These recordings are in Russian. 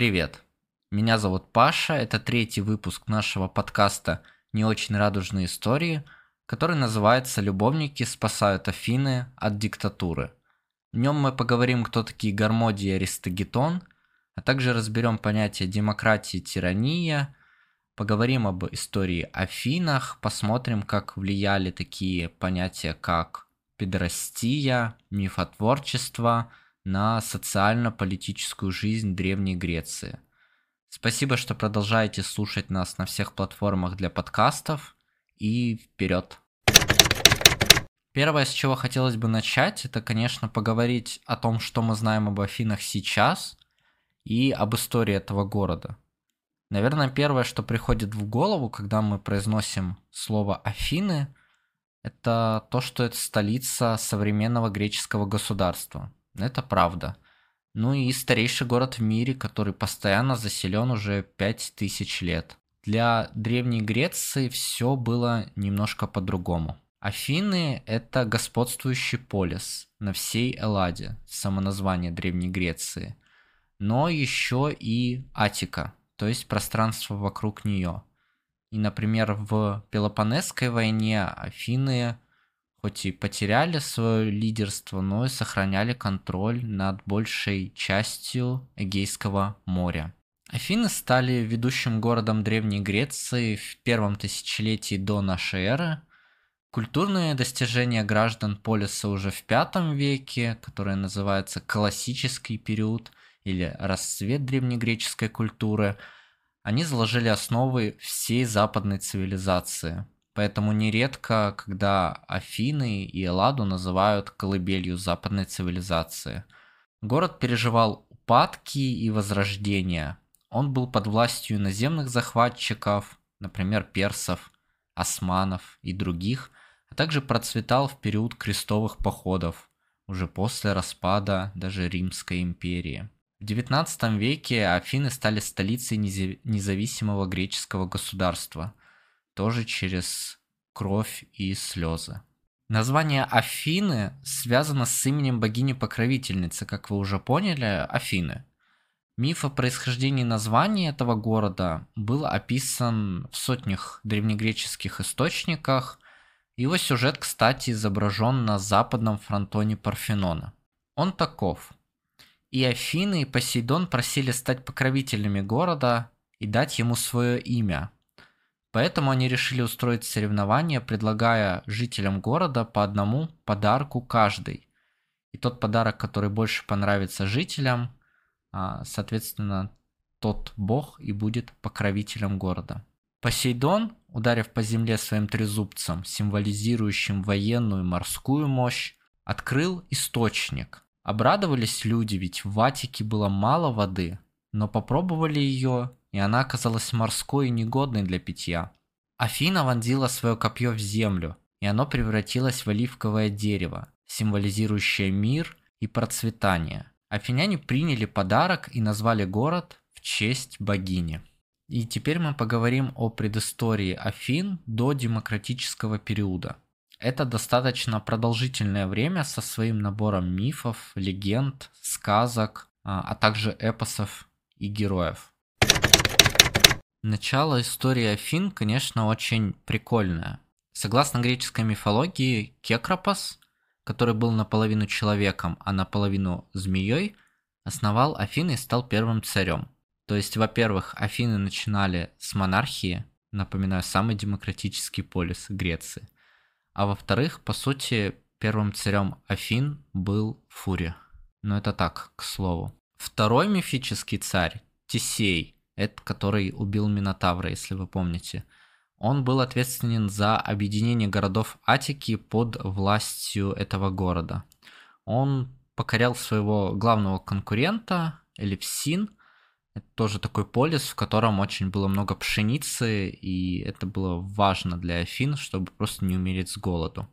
Привет. Меня зовут Паша. Это третий выпуск нашего подкаста «Не очень радужные истории», который называется «Любовники спасают Афины от диктатуры». В нем мы поговорим, кто такие Гармодий и Аристагетон, а также разберем понятие демократии и тирания, поговорим об истории Афинах, посмотрим, как влияли такие понятия, как педерастия, мифотворчество – на социально-политическую жизнь Древней Греции. Спасибо, что продолжаете слушать нас на всех платформах для подкастов. И вперед! Первое, с чего хотелось бы начать, это, конечно, поговорить о том, что мы знаем об Афинах сейчас и об истории этого города. Наверное, первое, что приходит в голову, когда мы произносим слово Афины, это то, что это столица современного греческого государства. Это правда. Ну и старейший город в мире, который постоянно заселен уже 5000 лет. Для Древней Греции все было немножко по-другому. Афины – это господствующий полис на всей Элладе, самоназвание Древней Греции, но еще и Атика, то есть пространство вокруг нее. И, например, в Пелопонесской войне Афины хоть и потеряли свое лидерство, но и сохраняли контроль над большей частью Эгейского моря. Афины стали ведущим городом Древней Греции в первом тысячелетии до нашей эры. Культурные достижения граждан полиса уже в пятом веке, которое называется классический период или расцвет древнегреческой культуры, они заложили основы всей западной цивилизации – Поэтому нередко, когда Афины и Элладу называют колыбелью западной цивилизации. Город переживал упадки и возрождения. Он был под властью наземных захватчиков, например, персов, османов и других, а также процветал в период крестовых походов, уже после распада даже Римской империи. В XIX веке Афины стали столицей независимого греческого государства – тоже через кровь и слезы. Название Афины связано с именем богини-покровительницы, как вы уже поняли, Афины. Миф о происхождении названия этого города был описан в сотнях древнегреческих источниках. Его сюжет, кстати, изображен на западном фронтоне Парфенона. Он таков. И Афины, и Посейдон просили стать покровителями города и дать ему свое имя – Поэтому они решили устроить соревнования, предлагая жителям города по одному подарку каждый. И тот подарок, который больше понравится жителям, а, соответственно, тот бог и будет покровителем города. Посейдон, ударив по земле своим трезубцем, символизирующим военную и морскую мощь, открыл источник. Обрадовались люди, ведь в Ватике было мало воды, но попробовали ее и она оказалась морской и негодной для питья. Афина вонзила свое копье в землю, и оно превратилось в оливковое дерево, символизирующее мир и процветание. Афиняне приняли подарок и назвали город в честь богини. И теперь мы поговорим о предыстории Афин до демократического периода. Это достаточно продолжительное время со своим набором мифов, легенд, сказок, а, а также эпосов и героев. Начало истории Афин, конечно, очень прикольное. Согласно греческой мифологии, Кекропос, который был наполовину человеком, а наполовину змеей, основал Афины и стал первым царем. То есть, во-первых, Афины начинали с монархии, напоминаю, самый демократический полис Греции. А во-вторых, по сути, первым царем Афин был Фурия. Но это так, к слову. Второй мифический царь, Тисей, это который убил Минотавра, если вы помните. Он был ответственен за объединение городов Атики под властью этого города. Он покорял своего главного конкурента, Элипсин. Это тоже такой полис, в котором очень было много пшеницы, и это было важно для Афин, чтобы просто не умереть с голоду.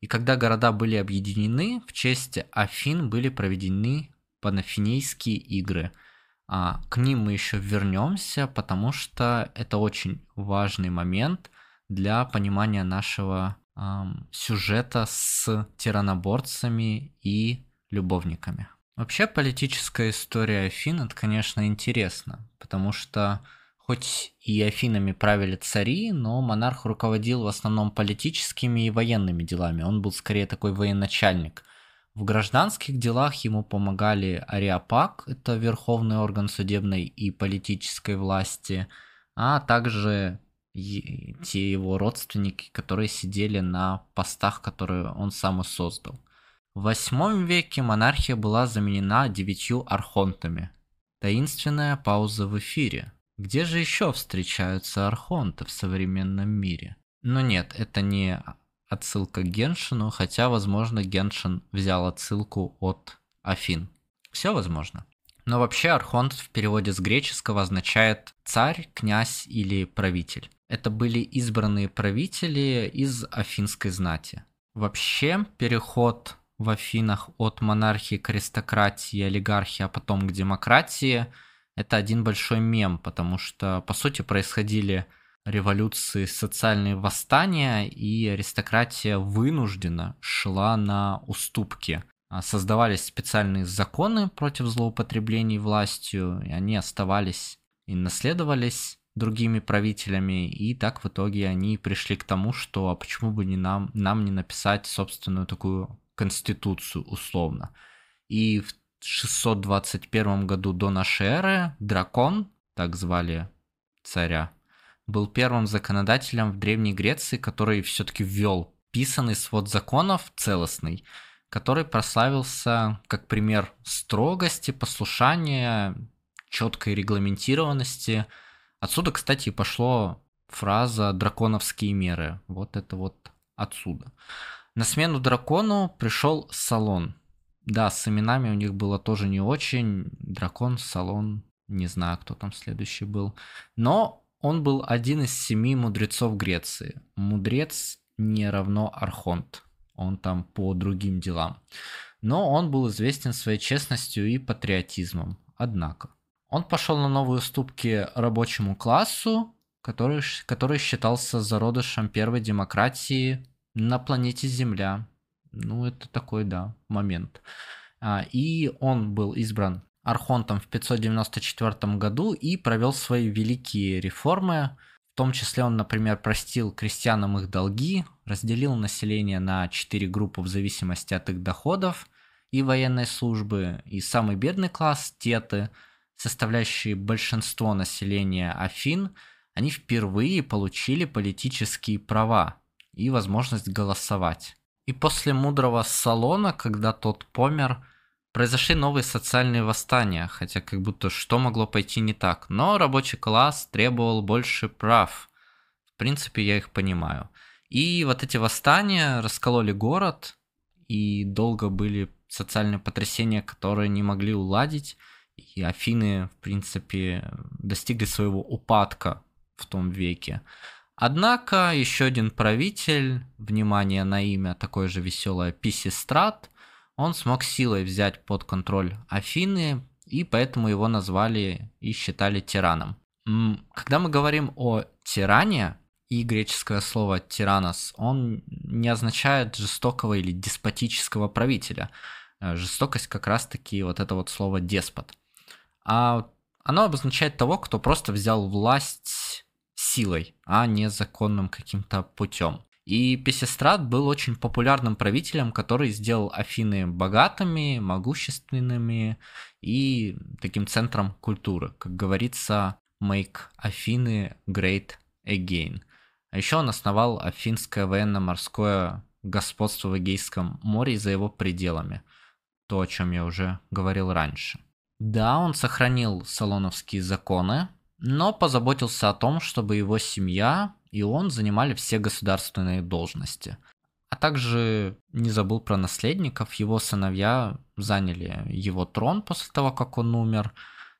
И когда города были объединены, в честь Афин были проведены панафинейские игры – а, к ним мы еще вернемся, потому что это очень важный момент для понимания нашего эм, сюжета с тираноборцами и любовниками. Вообще политическая история Афин это, конечно, интересно, потому что хоть и Афинами правили цари, но монарх руководил в основном политическими и военными делами. Он был скорее такой военачальник. В гражданских делах ему помогали Ариапак, это верховный орган судебной и политической власти, а также те его родственники, которые сидели на постах, которые он сам и создал. В восьмом веке монархия была заменена девятью архонтами. Таинственная пауза в эфире. Где же еще встречаются архонты в современном мире? Но нет, это не отсылка к Геншину, хотя, возможно, Геншин взял отсылку от Афин. Все возможно. Но вообще архонт в переводе с греческого означает царь, князь или правитель. Это были избранные правители из афинской знати. Вообще переход в Афинах от монархии к аристократии, олигархии, а потом к демократии, это один большой мем, потому что, по сути, происходили революции, социальные восстания, и аристократия вынуждена шла на уступки. А, создавались специальные законы против злоупотреблений властью, и они оставались и наследовались другими правителями, и так в итоге они пришли к тому, что а почему бы не нам, нам не написать собственную такую конституцию условно. И в 621 году до нашей эры дракон, так звали царя, был первым законодателем в Древней Греции, который все-таки ввел писанный свод законов целостный, который прославился как пример строгости, послушания, четкой регламентированности. Отсюда, кстати, пошло фраза «драконовские меры». Вот это вот отсюда. На смену дракону пришел Салон. Да, с именами у них было тоже не очень. Дракон, Салон, не знаю, кто там следующий был. Но он был один из семи мудрецов Греции. Мудрец не равно Архонт. Он там по другим делам. Но он был известен своей честностью и патриотизмом. Однако, он пошел на новые уступки рабочему классу, который, который считался зародышем первой демократии на планете Земля. Ну, это такой, да, момент. А, и он был избран Архонтом в 594 году и провел свои великие реформы. В том числе он, например, простил крестьянам их долги, разделил население на четыре группы в зависимости от их доходов и военной службы. И самый бедный класс, теты, составляющие большинство населения Афин, они впервые получили политические права, и возможность голосовать. И после мудрого салона, когда тот помер, произошли новые социальные восстания, хотя как будто что могло пойти не так. Но рабочий класс требовал больше прав. В принципе, я их понимаю. И вот эти восстания раскололи город, и долго были социальные потрясения, которые не могли уладить. И Афины, в принципе, достигли своего упадка в том веке. Однако еще один правитель, внимание на имя такое же веселое Писистрат, он смог силой взять под контроль Афины, и поэтому его назвали и считали тираном. Когда мы говорим о тиране, и греческое слово тиранос, он не означает жестокого или деспотического правителя. Э, жестокость как раз-таки вот это вот слово деспот. А оно обозначает того, кто просто взял власть силой, а не законным каким-то путем. И Песестрат был очень популярным правителем, который сделал Афины богатыми, могущественными и таким центром культуры. Как говорится, make Афины great again. А еще он основал Афинское военно-морское господство в Эгейском море и за его пределами. То, о чем я уже говорил раньше. Да, он сохранил салоновские законы, но позаботился о том, чтобы его семья и он занимали все государственные должности. А также не забыл про наследников, его сыновья заняли его трон после того, как он умер,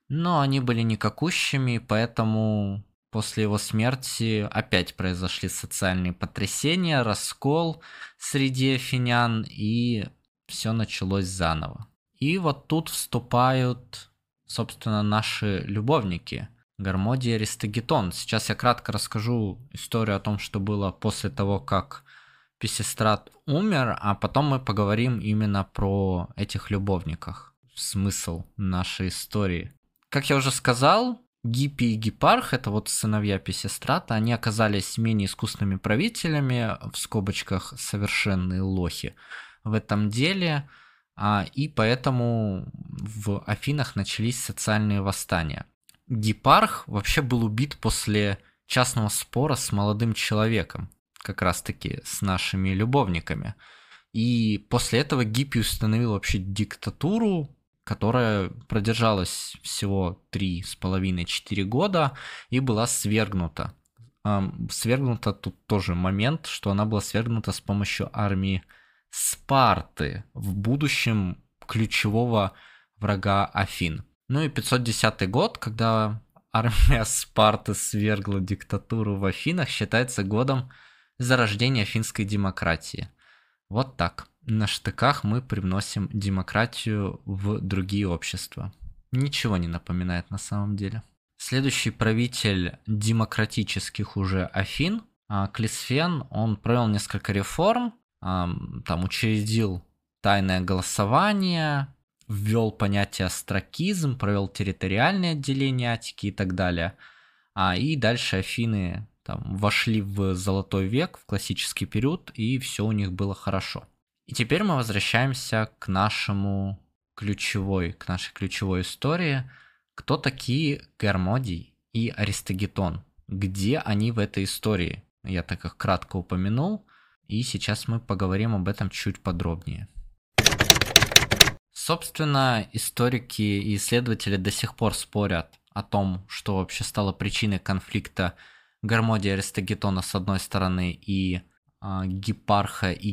но они были никакущими, поэтому после его смерти опять произошли социальные потрясения, раскол среди афинян, и все началось заново. И вот тут вступают, собственно, наши любовники – Гармодий Аристагетон. Сейчас я кратко расскажу историю о том, что было после того, как Писестрат умер, а потом мы поговорим именно про этих любовниках. смысл нашей истории. Как я уже сказал, Гиппи и Гипарх, это вот сыновья Писестрата, они оказались менее искусными правителями, в скобочках совершенные лохи в этом деле, а, и поэтому в Афинах начались социальные восстания. Гипарх вообще был убит после частного спора с молодым человеком, как раз-таки с нашими любовниками. И после этого Гиппи установил вообще диктатуру, которая продержалась всего 3,5-4 года и была свергнута. Свергнута тут тоже момент, что она была свергнута с помощью армии Спарты, в будущем ключевого врага Афин. Ну и 510 год, когда армия Спарты свергла диктатуру в Афинах, считается годом зарождения афинской демократии. Вот так на штыках мы привносим демократию в другие общества. Ничего не напоминает на самом деле. Следующий правитель демократических уже Афин, а, Клисфен, он провел несколько реформ, там учредил тайное голосование, ввел понятие астракизм, провел территориальное отделение Атики и так далее. А, и дальше Афины там, вошли в золотой век, в классический период, и все у них было хорошо. И теперь мы возвращаемся к нашему ключевой, к нашей ключевой истории. Кто такие Гермодий и Аристогетон? Где они в этой истории? Я так их кратко упомянул, и сейчас мы поговорим об этом чуть подробнее. Собственно, историки и исследователи до сих пор спорят о том, что вообще стало причиной конфликта Гармодия и Аристогетона с одной стороны и э, Гипарха и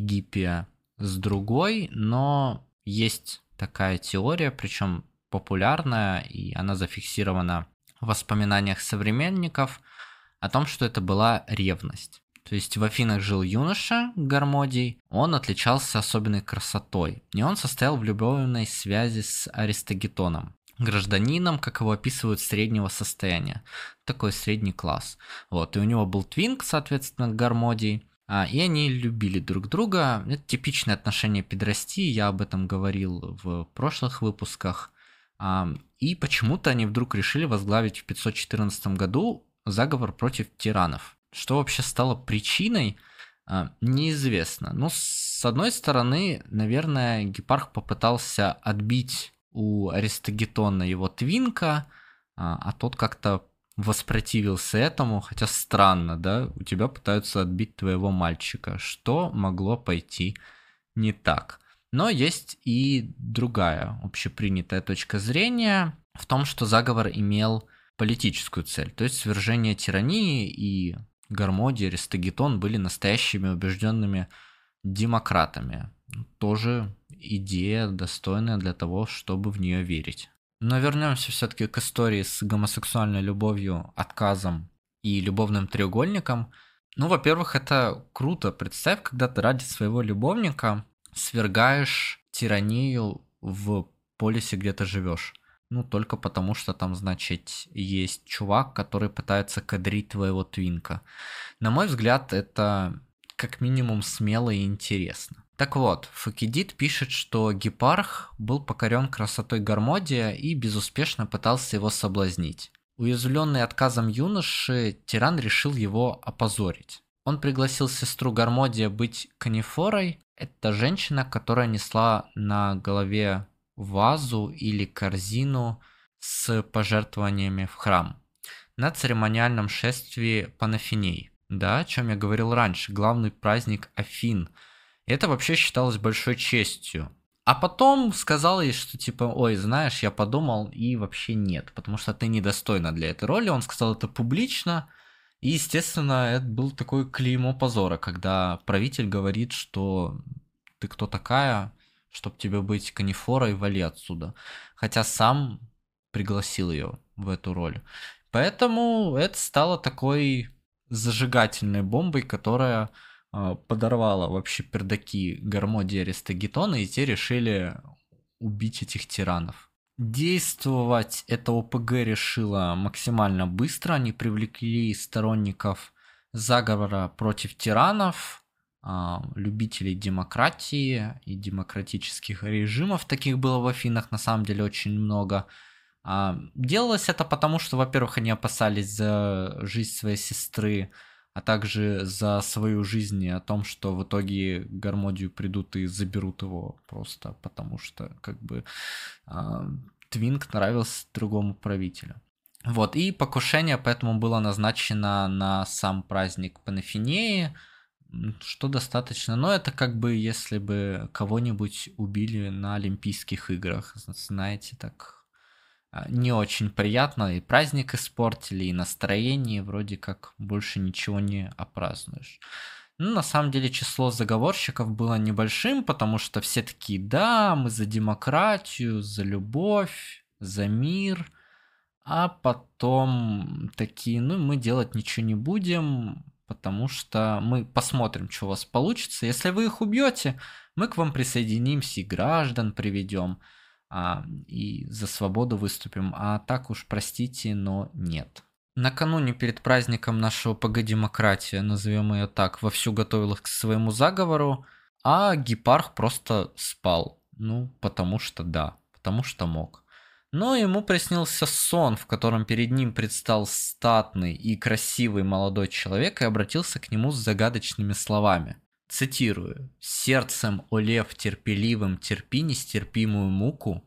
с другой, но есть такая теория, причем популярная, и она зафиксирована в воспоминаниях современников о том, что это была ревность. То есть в Афинах жил юноша Гармодий, он отличался особенной красотой, и он состоял в любовной связи с Аристогетоном, гражданином, как его описывают, среднего состояния, такой средний класс. Вот, и у него был твинк, соответственно, Гармодий, а, и они любили друг друга. Это типичное отношение педрасти, я об этом говорил в прошлых выпусках. А, и почему-то они вдруг решили возглавить в 514 году заговор против тиранов. Что вообще стало причиной, а, неизвестно. Но с одной стороны, наверное, Гепарх попытался отбить у Аристогетона его твинка, а тот как-то воспротивился этому, хотя странно, да, у тебя пытаются отбить твоего мальчика. Что могло пойти не так? Но есть и другая общепринятая точка зрения в том, что заговор имел политическую цель, то есть свержение тирании и Гармодий, Аристогетон были настоящими убежденными демократами. Тоже идея достойная для того, чтобы в нее верить. Но вернемся все-таки к истории с гомосексуальной любовью, отказом и любовным треугольником. Ну, во-первых, это круто. Представь, когда ты ради своего любовника свергаешь тиранию в полисе, где ты живешь. Ну, только потому, что там, значит, есть чувак, который пытается кадрить твоего твинка. На мой взгляд, это как минимум смело и интересно. Так вот, Фукидид пишет, что Гепарх был покорен красотой Гармодия и безуспешно пытался его соблазнить. Уязвленный отказом юноши, тиран решил его опозорить. Он пригласил сестру Гармодия быть канифорой. Это женщина, которая несла на голове вазу или корзину с пожертвованиями в храм на церемониальном шествии Панафиней. Да, о чем я говорил раньше, главный праздник Афин – это вообще считалось большой честью. А потом сказал ей, что типа, ой, знаешь, я подумал, и вообще нет, потому что ты недостойна для этой роли. Он сказал это публично, и, естественно, это был такой клеймо позора, когда правитель говорит, что ты кто такая, чтобы тебе быть канифорой, вали отсюда. Хотя сам пригласил ее в эту роль. Поэтому это стало такой зажигательной бомбой, которая а, подорвала вообще пердаки Гармоди Аристагетона, и те решили убить этих тиранов. Действовать это ОПГ решило максимально быстро. Они привлекли сторонников заговора против тиранов, любителей демократии и демократических режимов. Таких было в Афинах на самом деле очень много. А, делалось это потому, что, во-первых, они опасались за жизнь своей сестры, а также за свою жизнь и о том, что в итоге Гармодию придут и заберут его просто потому, что как бы э, Твинг нравился другому правителю. Вот, и покушение поэтому было назначено на сам праздник Панафинеи, что достаточно. Но это как бы если бы кого-нибудь убили на Олимпийских играх, знаете, так а, не очень приятно, и праздник испортили, и настроение, вроде как больше ничего не опразднуешь. Ну, на самом деле число заговорщиков было небольшим, потому что все такие, да, мы за демократию, за любовь, за мир, а потом такие, ну, мы делать ничего не будем, потому что мы посмотрим, что у вас получится. Если вы их убьете, мы к вам присоединимся и граждан приведем а, и за свободу выступим, а так уж простите, но нет. Накануне перед праздником нашего ПГ «Демократия», назовем ее так, вовсю готовилась к своему заговору, а Гепарх просто спал. Ну, потому что да, потому что мог. Но ему приснился сон, в котором перед ним предстал статный и красивый молодой человек и обратился к нему с загадочными словами. Цитирую. «Сердцем, о лев терпеливым, терпи нестерпимую муку,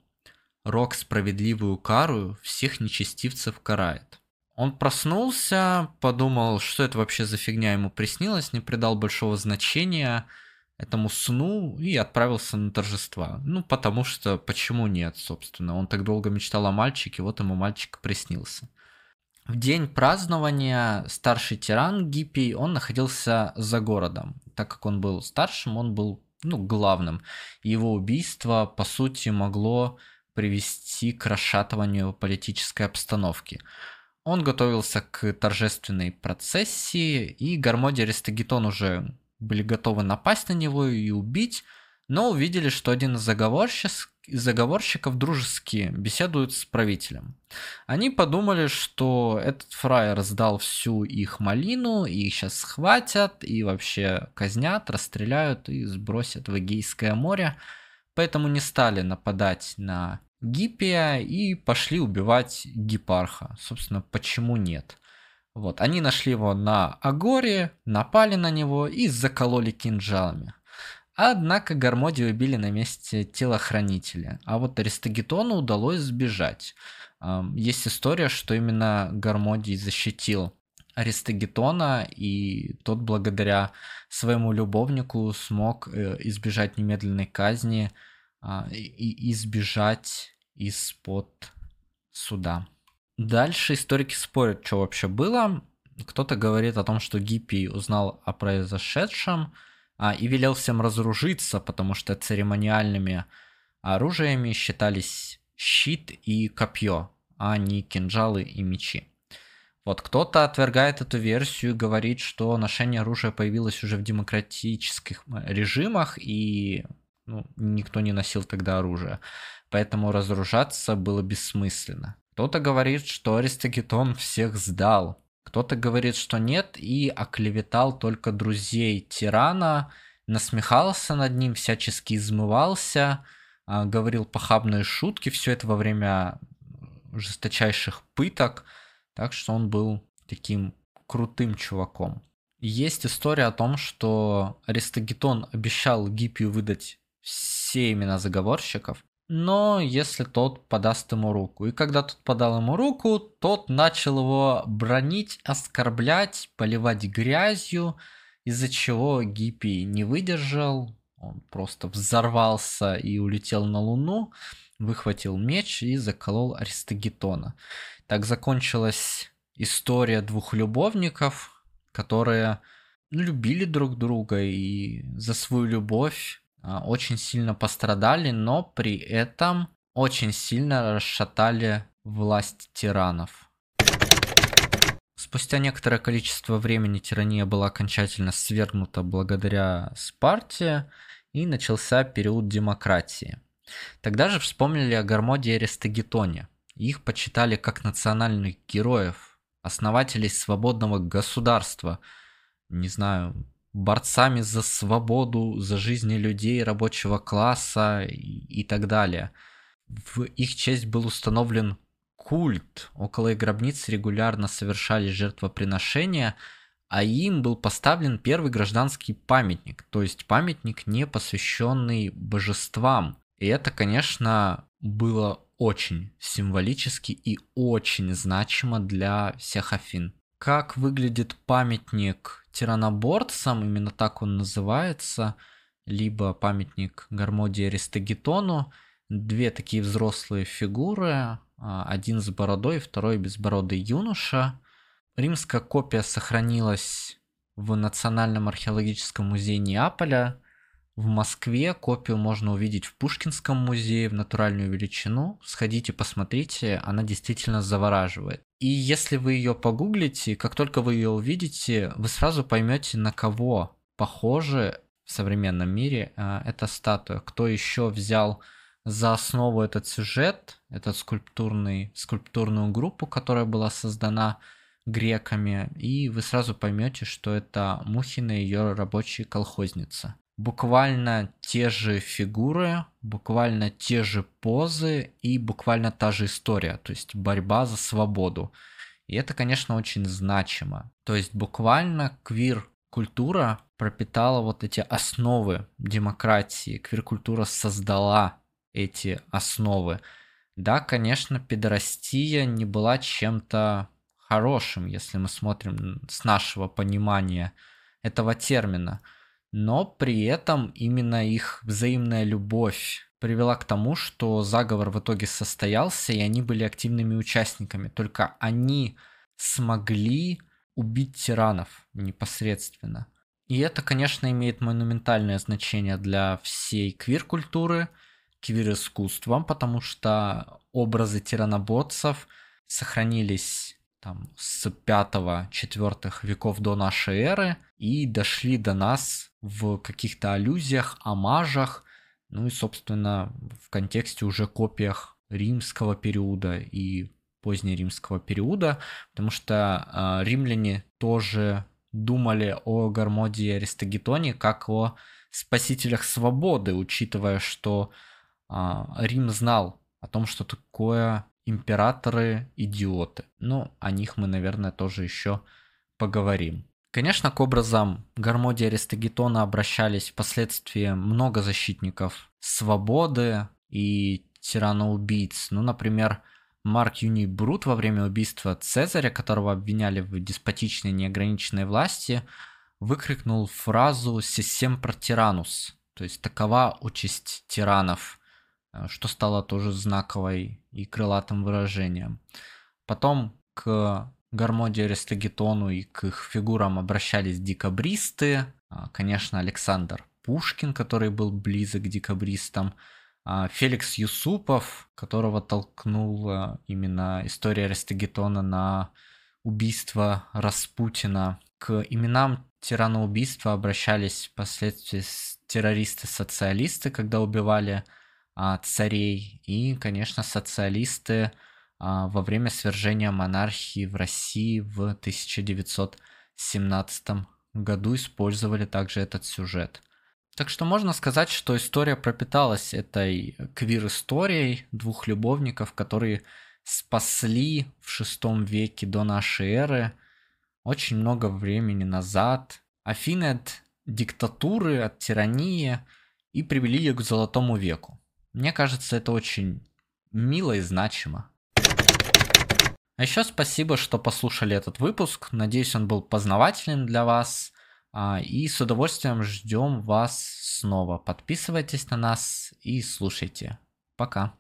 рок справедливую карую всех нечестивцев карает». Он проснулся, подумал, что это вообще за фигня ему приснилось, не придал большого значения этому сну и отправился на торжества. Ну, потому что, почему нет, собственно. Он так долго мечтал о мальчике, вот ему мальчик приснился. В день празднования старший тиран Гиппий, он находился за городом. Так как он был старшим, он был ну, главным. Его убийство, по сути, могло привести к расшатыванию политической обстановки. Он готовился к торжественной процессии, и Гармоди Аристагетон уже были готовы напасть на него и убить, но увидели, что один из заговорщиков, заговорщиков дружески беседует с правителем. Они подумали, что этот фраер сдал всю их малину, и их сейчас схватят, и вообще казнят, расстреляют и сбросят в Эгейское море. Поэтому не стали нападать на Гиппия и пошли убивать Гипарха. Собственно, почему нет? Вот, они нашли его на Агоре, напали на него и закололи кинжалами. Однако Гармоди убили на месте телохранителя, а вот Аристагетону удалось сбежать. Есть история, что именно Гармодий защитил Аристагетона, и тот благодаря своему любовнику смог э, избежать немедленной казни а, и избежать из-под суда. Дальше историки спорят, что вообще было. Кто-то говорит о том, что Гиппий узнал о произошедшем а, и велел всем разоружиться, потому что церемониальными оружиями считались щит и копье, а не кинжалы и мечи. Вот кто-то отвергает эту версию и говорит, что ношение оружия появилось уже в демократических э, режимах, и ну, никто не носил тогда оружие. Поэтому разоружаться было бессмысленно. Кто-то говорит, что Аристагетон всех сдал. Кто-то говорит, что нет и оклеветал только друзей тирана, насмехался над ним, всячески измывался, а, говорил похабные шутки, все это во время жесточайших пыток, так что он был таким крутым чуваком. Есть история о том, что Аристагетон обещал Гиппию выдать все имена заговорщиков, но если тот подаст ему руку. И когда тот подал ему руку, тот начал его бронить, оскорблять, поливать грязью, из-за чего Гиппи не выдержал, он просто взорвался и улетел на Луну, выхватил меч и заколол Аристагетона. Так закончилась история двух любовников, которые любили друг друга и за свою любовь очень сильно пострадали, но при этом очень сильно расшатали власть тиранов. Спустя некоторое количество времени тирания была окончательно свергнута благодаря Спарте, и начался период демократии. Тогда же вспомнили о Гармоде и Аристагетоне. Их почитали как национальных героев, основателей свободного государства. Не знаю, борцами за свободу, за жизни людей, рабочего класса и, и так далее. В их честь был установлен культ. Около их гробниц регулярно совершались жертвоприношения, а им был поставлен первый гражданский памятник, то есть памятник, не посвященный божествам. И это, конечно, было очень символически и очень значимо для всех Афин. Как выглядит памятник тираноборцам, именно так он называется, либо памятник Гармодии Аристагетону, две такие взрослые фигуры, а, один с бородой, второй безбородый юноша. Римская копия сохранилась в Национальном археологическом музее Неаполя. В Москве копию можно увидеть в Пушкинском музее в натуральную величину. Сходите, посмотрите, она действительно завораживает. И если вы ее погуглите, как только вы ее увидите, вы сразу поймете, на кого похожи в современном мире э, эта статуя. Кто еще взял за основу этот сюжет, этот скульптурный, скульптурную группу, которая была создана греками, и вы сразу поймете, что это Мухина и ее рабочая колхозница. Буквально те же фигуры, буквально те же позы и буквально та же история, то есть борьба за свободу. И это, конечно, очень значимо. То есть буквально квир-культура пропитала вот эти основы демократии, квир-культура создала эти основы. Да, конечно, педорастия не была чем-то хорошим, если мы смотрим с нашего понимания этого термина. Но при этом именно их взаимная любовь привела к тому, что заговор в итоге состоялся, и они были активными участниками. Только они смогли убить тиранов непосредственно. И это, конечно, имеет монументальное значение для всей квир-культуры – квир-искусством, потому что образы тираноборцев сохранились там с 5-4 веков до нашей эры и дошли до нас в каких-то аллюзиях, амажах, ну и, собственно, в контексте уже копиях римского периода и позднеримского периода, потому что э, римляне тоже думали о Гармодии Аристагетоне как о спасителях свободы, учитывая, что а, Рим знал о том, что такое императоры идиоты. Ну, о них мы, наверное, тоже еще поговорим. Конечно, к образам Гармодия Аристагетона обращались впоследствии много защитников свободы и тираноубийц. Ну, например, Марк Юний Брут во время убийства Цезаря, которого обвиняли в деспотичной неограниченной власти, выкрикнул фразу «Сесем про тиранус», то есть такова участь тиранов – Э, что стало тоже знаковой и крылатым выражением. Потом к Гармоде Аристагетону и к их фигурам обращались декабристы, а, конечно, Александр Пушкин, который был близок к декабристам, а, Феликс Юсупов, которого толкнула именно история Аристагетона на убийство Распутина. К именам тираноубийства обращались впоследствии террористы-социалисты, когда убивали а, царей. И, конечно, социалисты во время свержения монархии в России в 1917 году использовали также этот сюжет. Так что можно сказать, что история пропиталась этой квир-историей двух любовников, которые спасли в шестом веке до нашей эры очень много времени назад Афины от диктатуры, от тирании и привели ее к золотому веку. Мне кажется, это очень мило и значимо. А еще спасибо, что послушали этот выпуск. Надеюсь, он был познавательным для вас. А, и с удовольствием ждем вас снова. Подписывайтесь на нас и слушайте. Пока.